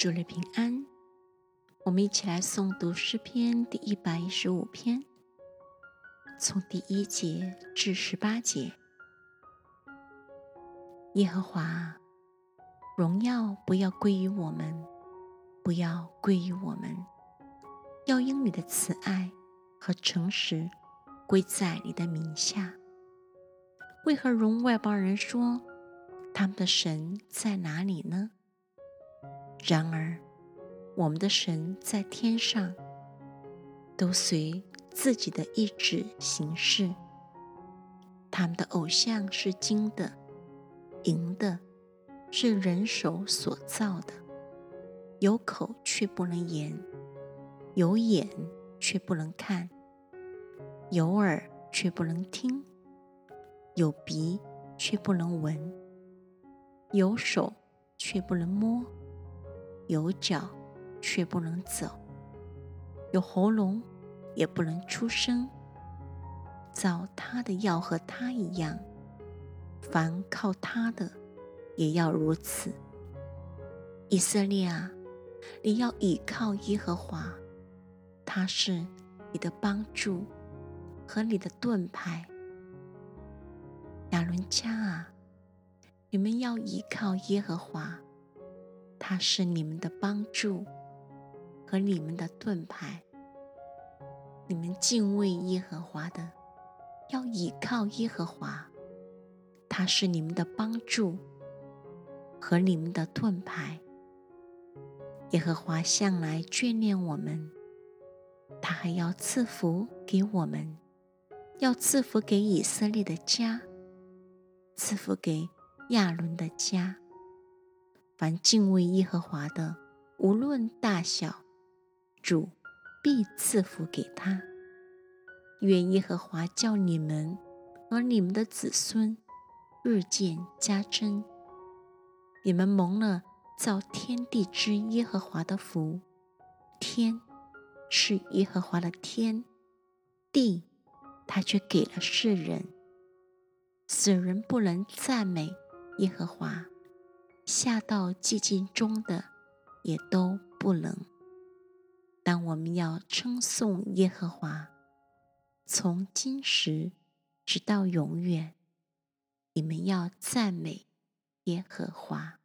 主日平安，我们一起来诵读诗篇第一百一十五篇，从第一节至十八节。耶和华，荣耀不要归于我们，不要归于我们，要因你的慈爱和诚实归在你的名下。为何容外邦人说他们的神在哪里呢？然而，我们的神在天上，都随自己的意志行事。他们的偶像是金的、银的，是人手所造的。有口却不能言，有眼却不能看，有耳却不能听，有鼻却不能闻，有手却不能摸。有脚却不能走，有喉咙也不能出声。造他的要和他一样，凡靠他的也要如此。以色列啊，你要倚靠耶和华，他是你的帮助和你的盾牌。亚伦家啊，你们要倚靠耶和华。他是你们的帮助和你们的盾牌。你们敬畏耶和华的，要倚靠耶和华。他是你们的帮助和你们的盾牌。耶和华向来眷恋我们，他还要赐福给我们，要赐福给以色列的家，赐福给亚伦的家。凡敬畏耶和华的，无论大小，主必赐福给他。愿耶和华叫你们和你们的子孙日渐加增。你们蒙了造天地之耶和华的福。天是耶和华的天，地他却给了世人。死人不能赞美耶和华。下到寂静中的，也都不能。当我们要称颂耶和华，从今时直到永远。你们要赞美耶和华。